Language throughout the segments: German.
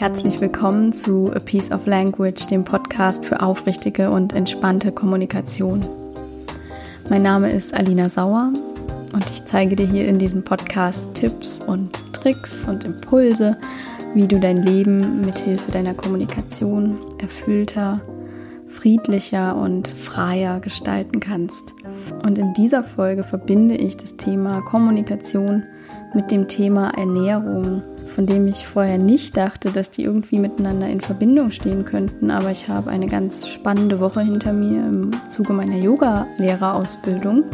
Herzlich willkommen zu A Piece of Language, dem Podcast für aufrichtige und entspannte Kommunikation. Mein Name ist Alina Sauer und ich zeige dir hier in diesem Podcast Tipps und Tricks und Impulse, wie du dein Leben mit Hilfe deiner Kommunikation erfüllter, friedlicher und freier gestalten kannst. Und in dieser Folge verbinde ich das Thema Kommunikation mit dem Thema Ernährung, von dem ich vorher nicht dachte, dass die irgendwie miteinander in Verbindung stehen könnten. Aber ich habe eine ganz spannende Woche hinter mir im Zuge meiner Yoga-Lehrerausbildung.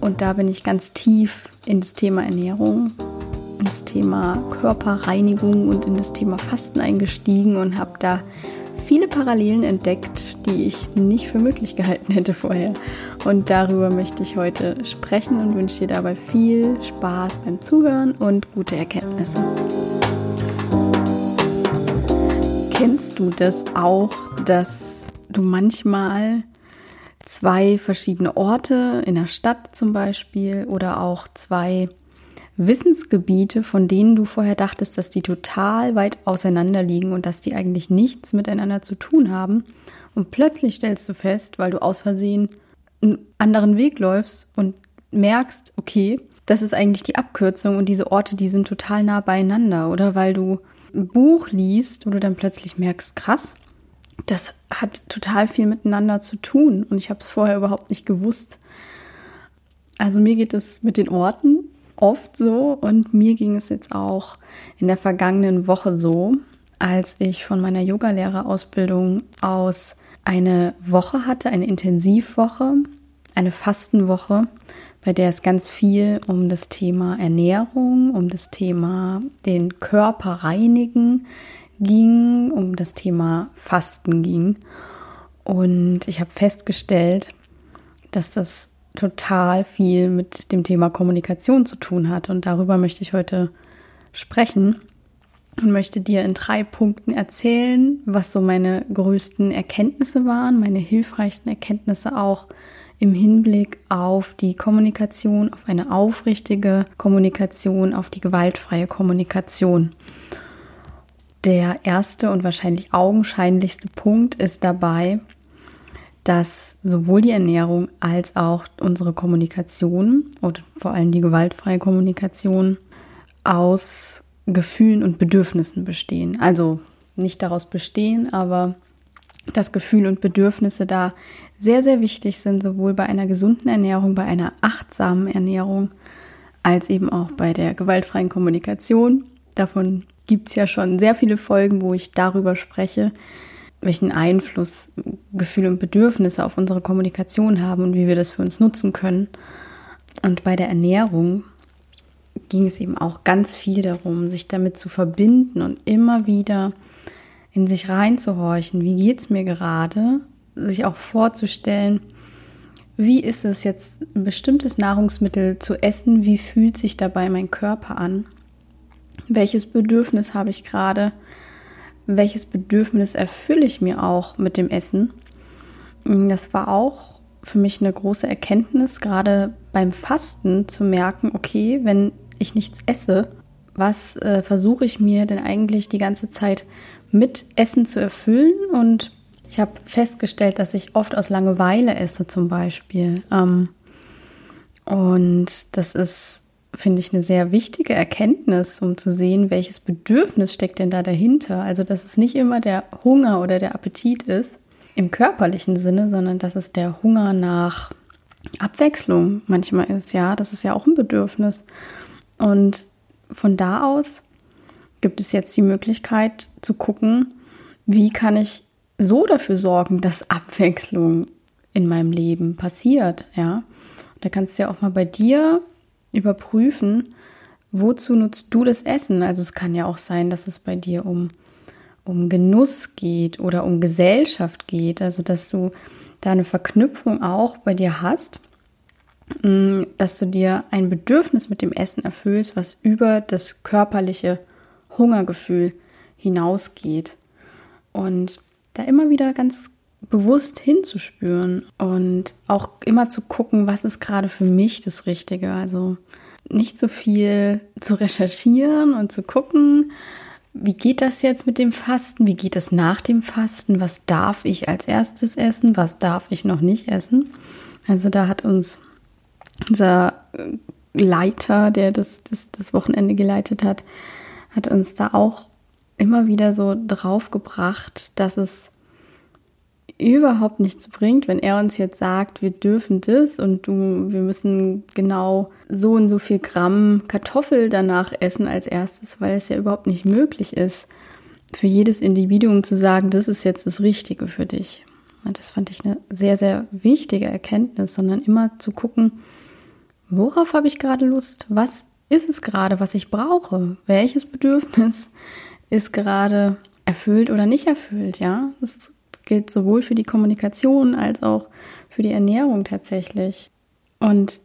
Und da bin ich ganz tief in das Thema Ernährung, in das Thema Körperreinigung und in das Thema Fasten eingestiegen und habe da viele Parallelen entdeckt, die ich nicht für möglich gehalten hätte vorher. Und darüber möchte ich heute sprechen und wünsche dir dabei viel Spaß beim Zuhören und gute Erkenntnisse. Kennst du das auch, dass du manchmal zwei verschiedene Orte in der Stadt zum Beispiel oder auch zwei Wissensgebiete, von denen du vorher dachtest, dass die total weit auseinander liegen und dass die eigentlich nichts miteinander zu tun haben. Und plötzlich stellst du fest, weil du aus Versehen einen anderen Weg läufst und merkst, okay, das ist eigentlich die Abkürzung und diese Orte, die sind total nah beieinander. Oder weil du ein Buch liest, wo du dann plötzlich merkst, krass, das hat total viel miteinander zu tun und ich habe es vorher überhaupt nicht gewusst. Also mir geht es mit den Orten oft so und mir ging es jetzt auch in der vergangenen Woche so, als ich von meiner Yogalehrerausbildung aus eine Woche hatte, eine Intensivwoche, eine Fastenwoche, bei der es ganz viel um das Thema Ernährung, um das Thema den Körper reinigen ging, um das Thema Fasten ging. Und ich habe festgestellt, dass das total viel mit dem Thema Kommunikation zu tun hat. Und darüber möchte ich heute sprechen und möchte dir in drei Punkten erzählen, was so meine größten Erkenntnisse waren, meine hilfreichsten Erkenntnisse auch im Hinblick auf die Kommunikation, auf eine aufrichtige Kommunikation, auf die gewaltfreie Kommunikation. Der erste und wahrscheinlich augenscheinlichste Punkt ist dabei, dass sowohl die Ernährung als auch unsere Kommunikation und vor allem die gewaltfreie Kommunikation aus Gefühlen und Bedürfnissen bestehen. Also nicht daraus bestehen, aber dass Gefühle und Bedürfnisse da sehr, sehr wichtig sind, sowohl bei einer gesunden Ernährung, bei einer achtsamen Ernährung, als eben auch bei der gewaltfreien Kommunikation. Davon gibt es ja schon sehr viele Folgen, wo ich darüber spreche, welchen Einfluss Gefühle und Bedürfnisse auf unsere Kommunikation haben und wie wir das für uns nutzen können. Und bei der Ernährung ging es eben auch ganz viel darum, sich damit zu verbinden und immer wieder in sich reinzuhorchen, wie geht es mir gerade, sich auch vorzustellen, wie ist es jetzt ein bestimmtes Nahrungsmittel zu essen, wie fühlt sich dabei mein Körper an, welches Bedürfnis habe ich gerade, welches Bedürfnis erfülle ich mir auch mit dem Essen. Das war auch für mich eine große Erkenntnis, gerade beim Fasten zu merken, okay, wenn ich nichts esse, was äh, versuche ich mir denn eigentlich die ganze Zeit mit Essen zu erfüllen? Und ich habe festgestellt, dass ich oft aus Langeweile esse zum Beispiel. Ähm, und das ist finde ich, eine sehr wichtige Erkenntnis, um zu sehen, welches Bedürfnis steckt denn da dahinter. Also, dass es nicht immer der Hunger oder der Appetit ist im körperlichen Sinne, sondern dass es der Hunger nach Abwechslung manchmal ist. Ja, das ist ja auch ein Bedürfnis. Und von da aus gibt es jetzt die Möglichkeit zu gucken, wie kann ich so dafür sorgen, dass Abwechslung in meinem Leben passiert. Ja, da kannst du ja auch mal bei dir überprüfen, wozu nutzt du das Essen? Also es kann ja auch sein, dass es bei dir um, um Genuss geht oder um Gesellschaft geht, also dass du da eine Verknüpfung auch bei dir hast, mm, dass du dir ein Bedürfnis mit dem Essen erfüllst, was über das körperliche Hungergefühl hinausgeht. Und da immer wieder ganz bewusst hinzuspüren und auch immer zu gucken, was ist gerade für mich das Richtige. Also nicht so viel zu recherchieren und zu gucken, wie geht das jetzt mit dem Fasten? Wie geht es nach dem Fasten? Was darf ich als erstes essen? Was darf ich noch nicht essen? Also da hat uns unser Leiter, der das, das, das Wochenende geleitet hat, hat uns da auch immer wieder so drauf gebracht, dass es überhaupt nichts bringt, wenn er uns jetzt sagt, wir dürfen das und du, wir müssen genau so und so viel Gramm Kartoffel danach essen als erstes, weil es ja überhaupt nicht möglich ist, für jedes Individuum zu sagen, das ist jetzt das Richtige für dich. Und das fand ich eine sehr, sehr wichtige Erkenntnis, sondern immer zu gucken, worauf habe ich gerade Lust? Was ist es gerade, was ich brauche? Welches Bedürfnis ist gerade erfüllt oder nicht erfüllt? Ja, das gilt sowohl für die Kommunikation als auch für die Ernährung tatsächlich. Und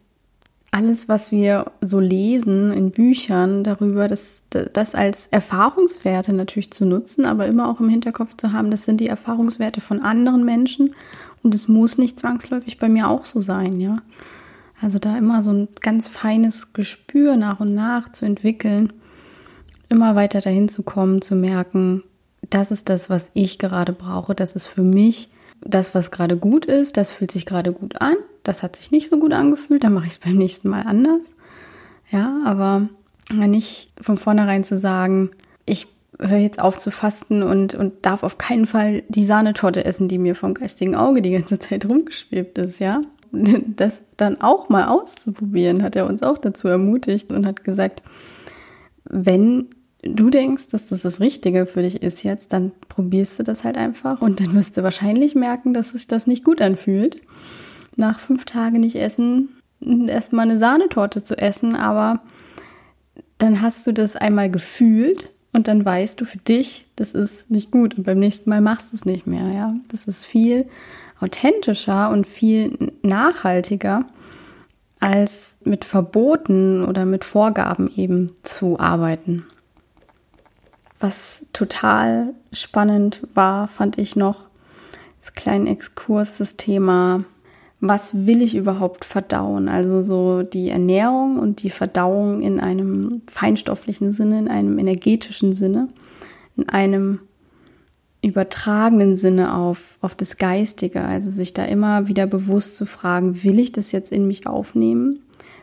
alles, was wir so lesen in Büchern darüber, das, das als Erfahrungswerte natürlich zu nutzen, aber immer auch im Hinterkopf zu haben, das sind die Erfahrungswerte von anderen Menschen und es muss nicht zwangsläufig bei mir auch so sein, ja. Also da immer so ein ganz feines Gespür nach und nach zu entwickeln, immer weiter dahin zu kommen, zu merken, das ist das, was ich gerade brauche, das ist für mich das, was gerade gut ist, das fühlt sich gerade gut an, das hat sich nicht so gut angefühlt, dann mache ich es beim nächsten Mal anders. Ja, aber nicht von vornherein zu sagen, ich höre jetzt auf zu fasten und, und darf auf keinen Fall die Sahnetorte essen, die mir vom geistigen Auge die ganze Zeit rumgeschwebt ist, ja. Das dann auch mal auszuprobieren, hat er uns auch dazu ermutigt und hat gesagt, wenn du denkst, dass das das Richtige für dich ist jetzt, dann probierst du das halt einfach und dann wirst du wahrscheinlich merken, dass sich das nicht gut anfühlt. Nach fünf Tagen nicht essen, erstmal eine Sahnetorte zu essen, aber dann hast du das einmal gefühlt und dann weißt du für dich, das ist nicht gut und beim nächsten Mal machst du es nicht mehr, ja. Das ist viel authentischer und viel nachhaltiger als mit Verboten oder mit Vorgaben eben zu arbeiten. Was total spannend war, fand ich noch, als kleinen Exkurs, das Thema, was will ich überhaupt verdauen? Also so die Ernährung und die Verdauung in einem feinstofflichen Sinne, in einem energetischen Sinne, in einem übertragenen Sinne auf, auf das Geistige. Also sich da immer wieder bewusst zu fragen, will ich das jetzt in mich aufnehmen?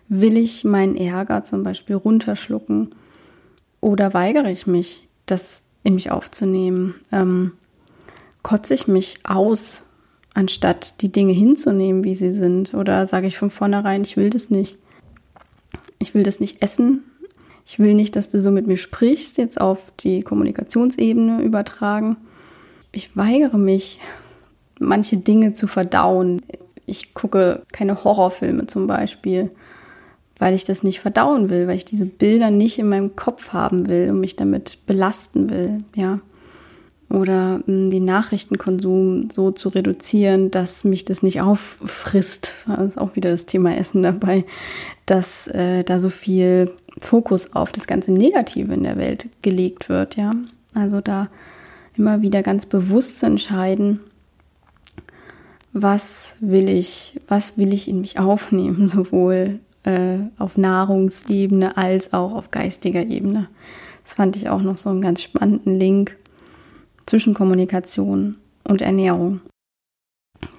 Will ich meinen Ärger zum Beispiel runterschlucken? Oder weigere ich mich, das in mich aufzunehmen? Ähm, kotze ich mich aus, anstatt die Dinge hinzunehmen, wie sie sind? Oder sage ich von vornherein, ich will das nicht. Ich will das nicht essen. Ich will nicht, dass du so mit mir sprichst, jetzt auf die Kommunikationsebene übertragen. Ich weigere mich, manche Dinge zu verdauen. Ich gucke keine Horrorfilme zum Beispiel weil ich das nicht verdauen will, weil ich diese Bilder nicht in meinem Kopf haben will und mich damit belasten will, ja. Oder mh, hm, den Nachrichtenkonsum so zu reduzieren, dass mich das nicht auffrisst. Das ist auch wieder das Thema Essen dabei, dass äh, da so viel Fokus auf das ganze Negative in der Welt gelegt wird, ja. Also da immer wieder ganz bewusst zu entscheiden, was will ich, was will ich in mich aufnehmen, sowohl äh, auf Nahrungsebene als auch auf geistiger Ebene. Das fand ich auch noch so einen ganz spannenden Link zwischen Kommunikation und Ernährung.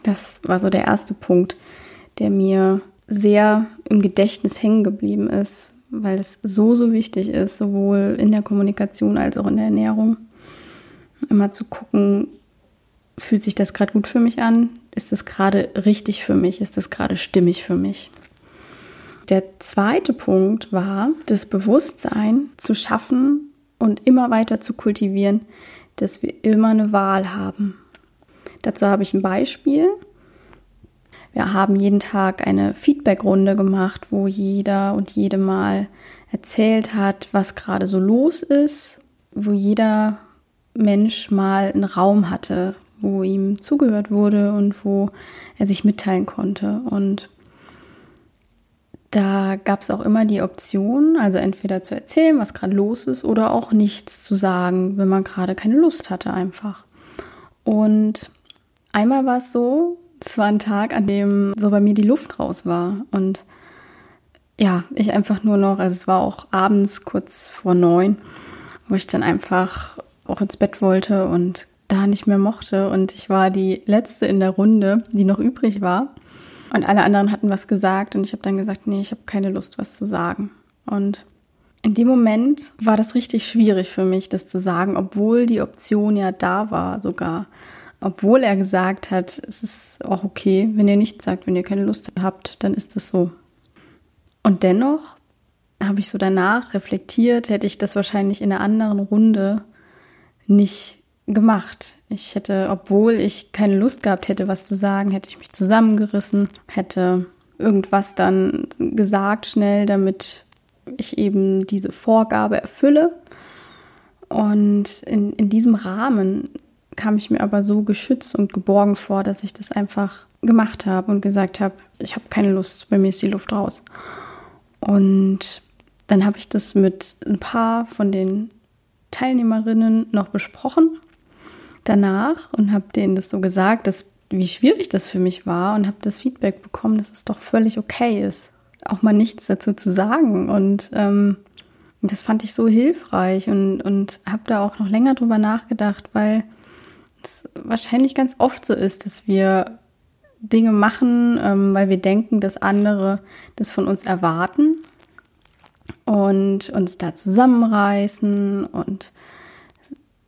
Das war so der erste Punkt, der mir sehr im Gedächtnis hängen geblieben ist, weil es so, so wichtig ist, sowohl in der Kommunikation als auch in der Ernährung. Immer zu gucken, fühlt sich das gerade gut für mich an? Ist das gerade richtig für mich? Ist das gerade stimmig für mich? Der zweite Punkt war, das Bewusstsein zu schaffen und immer weiter zu kultivieren, dass wir immer eine Wahl haben. Dazu habe ich ein Beispiel. Wir haben jeden Tag eine Feedbackrunde gemacht, wo jeder und jede mal erzählt hat, was gerade so los ist, wo jeder Mensch mal einen Raum hatte, wo ihm zugehört wurde und wo er sich mitteilen konnte. Und da gab es auch immer die Option, also entweder zu erzählen, was gerade los ist, oder auch nichts zu sagen, wenn man gerade keine Lust hatte einfach. Und einmal war es so, es war ein Tag, an dem so bei mir die Luft raus war. Und ja, ich einfach nur noch, also es war auch abends kurz vor neun. wo ich dann einfach auch ins Bett wollte und da nicht mehr mochte. Und ich war die letzte in der Runde, die noch übrig war. Und alle anderen hatten was gesagt und ich habe dann gesagt, nee, ich habe keine Lust, was zu sagen. Und in dem Moment war das richtig schwierig für mich, das zu sagen, obwohl die Option ja da war sogar. Obwohl er gesagt hat, es ist auch okay, wenn ihr nichts sagt, wenn ihr keine Lust habt, dann ist es so. Und dennoch habe ich so danach reflektiert, hätte ich das wahrscheinlich in einer anderen Runde nicht gemacht. Ich hätte, obwohl ich keine Lust gehabt hätte, was zu sagen, hätte ich mich zusammengerissen, hätte irgendwas dann gesagt schnell, damit ich eben diese Vorgabe erfülle. Und in, in diesem Rahmen kam ich mir aber so geschützt und geborgen vor, dass ich das einfach gemacht habe und gesagt habe, ich habe keine Lust, bei mir ist die Luft raus. Und dann habe ich das mit ein paar von den Teilnehmerinnen noch besprochen danach und habe denen das so gesagt, dass, wie schwierig das für mich war und habe das Feedback bekommen, dass es doch völlig okay ist, auch mal nichts dazu zu sagen. Und ähm, das fand ich so hilfreich und, und habe da auch noch länger drüber nachgedacht, weil es wahrscheinlich ganz oft so ist, dass wir Dinge machen, ähm, weil wir denken, dass andere das von uns erwarten und uns da zusammenreißen und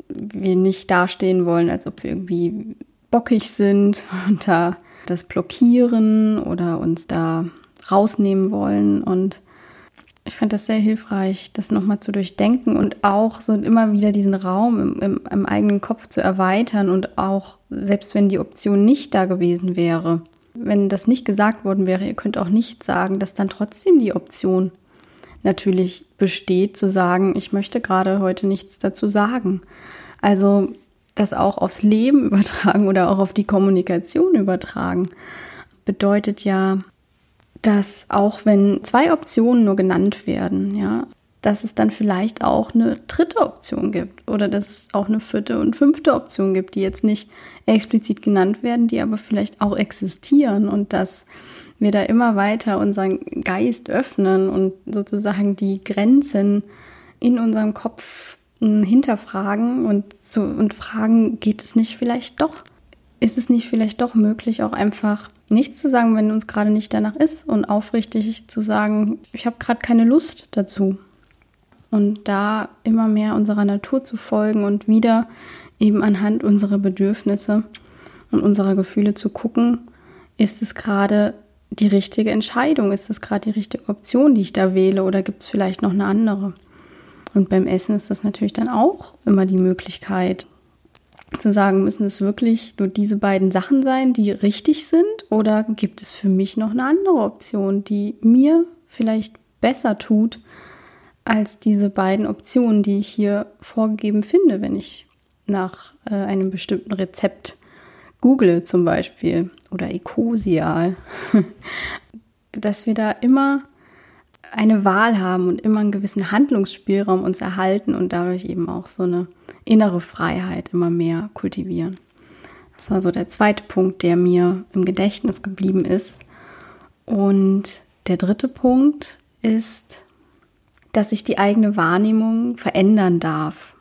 wir nicht dastehen wollen, als ob wir irgendwie bockig sind und da das blockieren oder uns da rausnehmen wollen. Und ich fand das sehr hilfreich, das nochmal zu durchdenken und auch so immer wieder diesen Raum im, im, im, eigenen Kopf zu erweitern und auch, selbst wenn die Option nicht da gewesen wäre, wenn das nicht gesagt worden wäre, ihr könnt auch nicht sagen, dass dann trotzdem die Option natürlich besteht, zu sagen, ich möchte gerade heute nichts dazu sagen. Also das auch aufs Leben übertragen oder auch auf die Kommunikation übertragen, bedeutet ja, dass auch wenn zwei Optionen nur genannt werden, ja, dass es dann vielleicht auch eine dritte Option gibt oder dass es auch eine vierte und fünfte Option gibt, die jetzt nicht explizit genannt werden, die aber vielleicht auch existieren und dass wir da immer weiter unseren Geist öffnen und sozusagen die Grenzen in unserem Kopf hm, hinterfragen und, zu, und fragen, geht es nicht vielleicht doch? Ist es nicht vielleicht doch möglich, auch einfach nichts zu sagen, wenn uns gerade nicht danach ist und aufrichtig zu sagen, ich habe gerade keine Lust dazu. Und da immer mehr unserer Natur zu folgen und wieder eben anhand unserer Bedürfnisse und unserer Gefühle zu gucken, ist es gerade die richtige Entscheidung? Ist es gerade die richtige Option, die ich da wähle oder gibt es vielleicht noch eine andere? Und beim Essen ist das natürlich dann auch immer die Möglichkeit zu sagen, müssen es wirklich nur diese beiden Sachen sein, die richtig sind oder gibt es für mich noch eine andere Option, die mir vielleicht besser tut als diese beiden Optionen, die ich hier vorgegeben finde, wenn ich nach äh, einem bestimmten Rezept google zum Beispiel oder Ecosial, dass wir da immer eine Wahl haben und immer einen gewissen Handlungsspielraum uns erhalten und dadurch eben auch so eine innere Freiheit immer mehr kultivieren. Das war so der zweite Punkt, der mir im Gedächtnis geblieben ist. Und der dritte Punkt ist, dass sich die eigene Wahrnehmung verändern darf.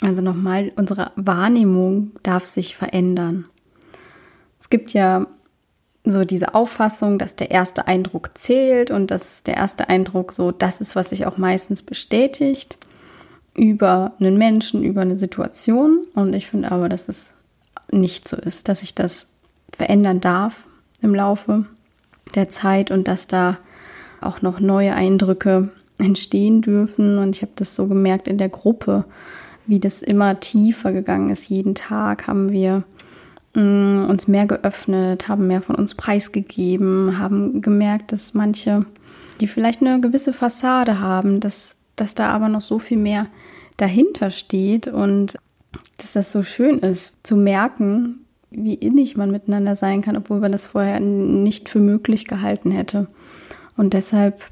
Also nochmal, unsere Wahrnehmung darf sich verändern. Es gibt ja so diese Auffassung, dass der erste Eindruck zählt und dass der erste Eindruck so das ist, was sich auch meistens bestätigt über einen Menschen, über eine Situation. Und ich finde aber, dass es nicht so ist, dass ich das verändern darf im Laufe der Zeit und dass da auch noch neue Eindrücke entstehen dürfen. Und ich habe das so gemerkt in der Gruppe, wie das immer tiefer gegangen ist. Jeden Tag haben wir Mm, uns mehr geöffnet, haben mehr von uns preisgegeben, haben gemerkt, dass manche, die vielleicht eine gewisse Fassade haben, dass, dass da aber noch so viel mehr dahinter steht und dass das so schön ist zu merken, wie innig man miteinander sein kann, obwohl man das vorher nicht für möglich gehalten hätte. Und deshalb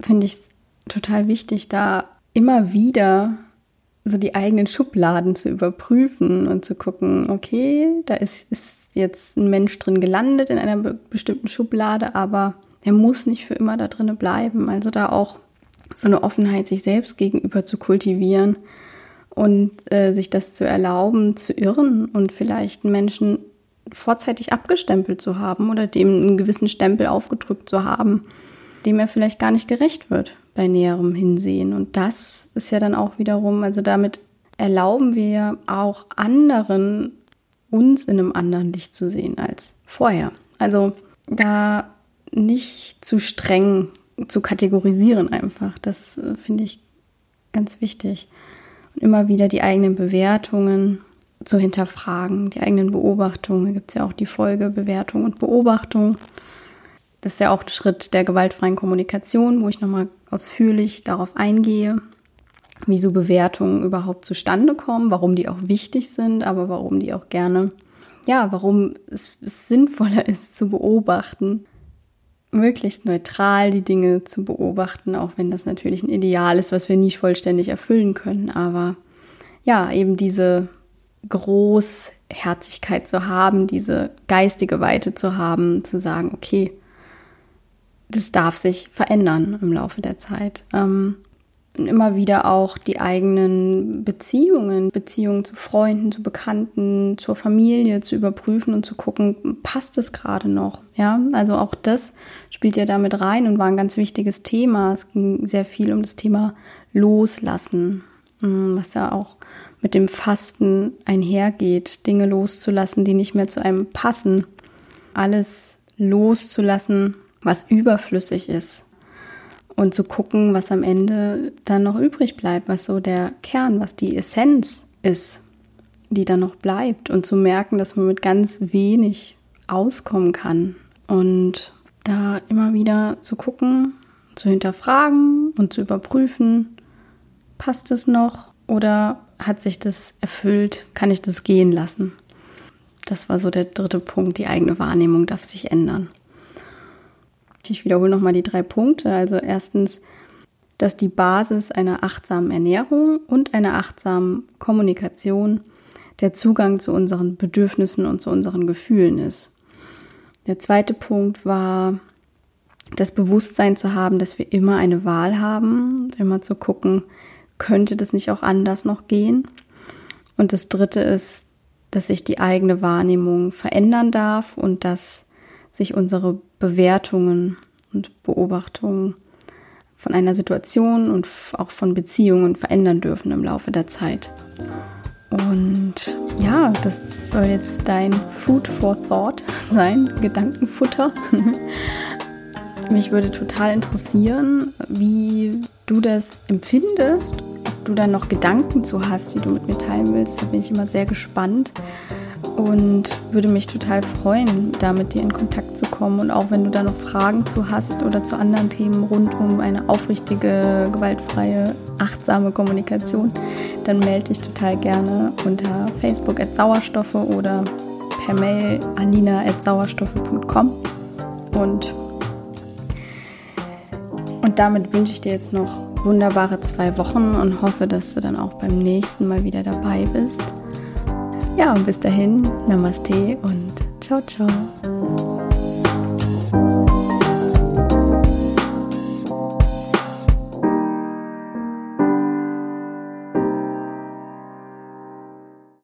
finde ich es total wichtig, da immer wieder so die eigenen Schubladen zu überprüfen und zu gucken, okay, da ist, ist jetzt ein Mensch drin gelandet in einer be bestimmten Schublade, aber er muss nicht für immer da drin bleiben. Also da auch so eine Offenheit sich selbst gegenüber zu kultivieren und äh, sich das zu erlauben, zu irren und vielleicht Menschen vorzeitig abgestempelt zu haben oder dem einen gewissen Stempel aufgedrückt zu haben, dem er vielleicht gar nicht gerecht wird bei näherem Hinsehen. Und das ist ja dann auch wiederum, also damit erlauben wir auch anderen, uns in einem anderen Licht zu sehen als vorher. Also da nicht zu streng zu kategorisieren einfach. Das äh, finde ich ganz wichtig. Und immer wieder die eigenen Bewertungen zu hinterfragen, die eigenen Beobachtungen. Da gibt es ja auch die Folge Bewertung und Beobachtung. Das ist ja auch ein Schritt der gewaltfreien Kommunikation, wo ich nochmal ausführlich darauf eingehe, wie so Bewertungen überhaupt zustande kommen, warum die auch wichtig sind, aber warum die auch gerne, ja, warum es, sinnvoller ist zu beobachten möglichst neutral die Dinge zu beobachten, auch wenn das natürlich ein Ideal ist, was wir nie vollständig erfüllen können. Aber ja, eben diese Großherzigkeit zu haben, diese geistige Weite zu haben, zu sagen, okay, das darf sich verändern im Laufe der Zeit. Ähm, und immer wieder auch die eigenen Beziehungen, Beziehungen zu Freunden, zu Bekannten, zur Familie zu überprüfen und zu gucken, passt es gerade noch? Ja, also auch das spielt ja damit rein und war ein ganz wichtiges Thema. Es ging sehr viel um das Thema Loslassen, mm, was ja auch mit dem Fasten einhergeht, Dinge loszulassen, die nicht mehr zu einem passen, alles loszulassen, was überflüssig ist und zu gucken, was am Ende dann noch übrig bleibt, was so der Kern, was die Essenz ist, die dann noch bleibt und zu merken, dass man mit ganz wenig auskommen kann und da immer wieder zu gucken, zu hinterfragen und zu überprüfen, passt es noch oder hat sich das erfüllt, kann ich das gehen lassen? Das war so der dritte Punkt, die eigene Wahrnehmung darf sich ändern. Ich wiederhole nochmal die drei Punkte. Also erstens, dass die Basis einer achtsamen Ernährung und einer achtsamen Kommunikation der Zugang zu unseren Bedürfnissen und zu unseren Gefühlen ist. Der zweite Punkt war, das Bewusstsein zu haben, dass wir immer eine Wahl haben, immer zu gucken, könnte das nicht auch anders noch gehen? Und das dritte ist, dass sich die eigene Wahrnehmung verändern darf und dass sich unsere Bewertungen und Beobachtungen von einer Situation und auch von Beziehungen verändern dürfen im Laufe der Zeit. Und ja, das soll jetzt dein Food for Thought sein, Gedankenfutter. Mich würde total interessieren, wie du das empfindest, ob du da noch Gedanken zu hast, die du mit mir teilen willst. Da bin ich immer sehr gespannt und würde mich total freuen, da mit dir in Kontakt zu kommen. Und auch wenn du da noch Fragen zu hast oder zu anderen Themen rund um eine aufrichtige, gewaltfreie, achtsame Kommunikation, dann melde dich total gerne unter Facebook at Sauerstoffe oder per Mail alina at sauerstoffe.com. Und, und damit wünsche ich dir jetzt noch wunderbare zwei Wochen und hoffe, dass du dann auch beim nächsten Mal wieder dabei bist. Ja, und bis dahin, Namaste und ciao, ciao.